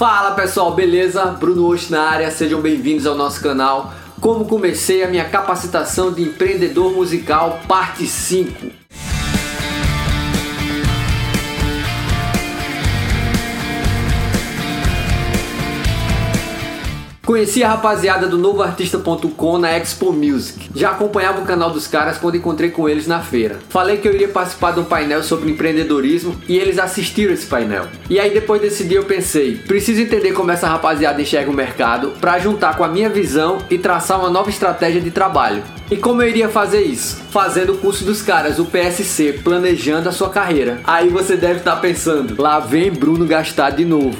Fala pessoal, beleza? Bruno Osh na área, sejam bem-vindos ao nosso canal. Como comecei a minha capacitação de empreendedor musical, parte 5. Conheci a rapaziada do novoartista.com na Expo Music. Já acompanhava o canal dos caras quando encontrei com eles na feira. Falei que eu iria participar de um painel sobre empreendedorismo e eles assistiram esse painel. E aí depois desse dia eu pensei, preciso entender como essa rapaziada enxerga o mercado para juntar com a minha visão e traçar uma nova estratégia de trabalho. E como eu iria fazer isso? Fazendo o curso dos caras, o PSC, planejando a sua carreira. Aí você deve estar pensando, lá vem Bruno gastar de novo.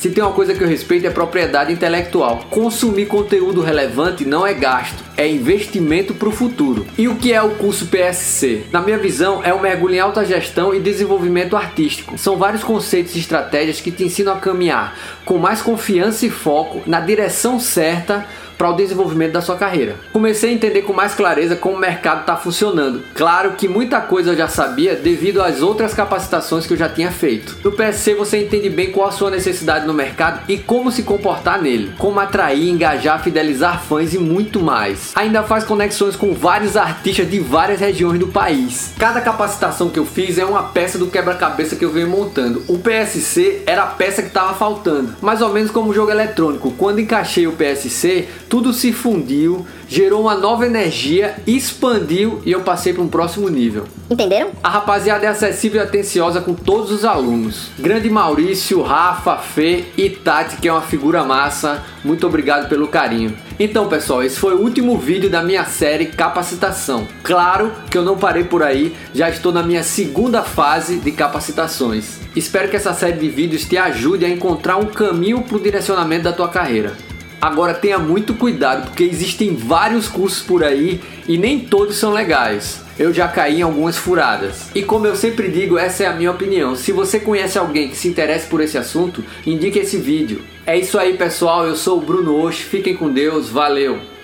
Se tem uma coisa que eu respeito é propriedade intelectual. Consumir conteúdo relevante não é gasto, é investimento para o futuro. E o que é o curso PSC? Na minha visão, é um mergulho em alta gestão e desenvolvimento artístico. São vários conceitos e estratégias que te ensinam a caminhar com mais confiança e foco na direção certa para o desenvolvimento da sua carreira. Comecei a entender com mais clareza como o mercado está funcionando. Claro que muita coisa eu já sabia devido às outras capacitações que eu já tinha feito. No PSC você entende bem qual a sua necessidade no mercado e como se comportar nele, como atrair, engajar, fidelizar fãs e muito mais. Ainda faz conexões com vários artistas de várias regiões do país. Cada capacitação que eu fiz é uma peça do quebra-cabeça que eu venho montando. O PSC era a peça que estava faltando, mais ou menos como o jogo eletrônico. Quando encaixei o PSC, tudo se fundiu, gerou uma nova energia, expandiu e eu passei para um próximo nível. Entenderam? A rapaziada é acessível e atenciosa com todos os alunos. Grande Maurício, Rafa, Fê e Tati, que é uma figura massa. Muito obrigado pelo carinho. Então, pessoal, esse foi o último vídeo da minha série Capacitação. Claro que eu não parei por aí, já estou na minha segunda fase de capacitações. Espero que essa série de vídeos te ajude a encontrar um caminho para o direcionamento da tua carreira. Agora tenha muito cuidado, porque existem vários cursos por aí e nem todos são legais. Eu já caí em algumas furadas. E como eu sempre digo, essa é a minha opinião. Se você conhece alguém que se interesse por esse assunto, indique esse vídeo. É isso aí, pessoal. Eu sou o Bruno Osh. Fiquem com Deus. Valeu!